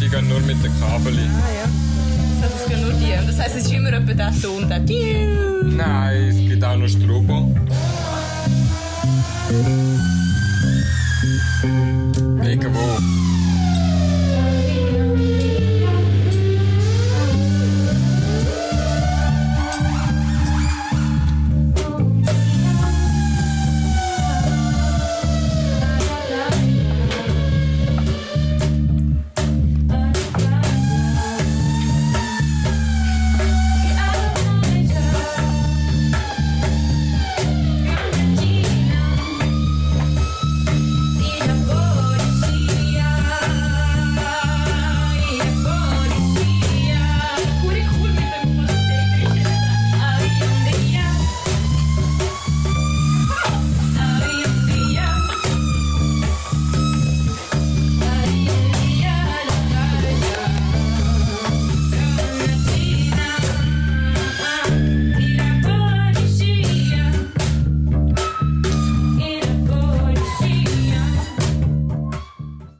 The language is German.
die gehen nur mit den Kabel. Ah ja. Das heißt, es gehen nur die. Und das heisst, es ist immer etwa der Ton, der Tiu. Nein, es gibt auch noch Strobo. Irgendwo. wo?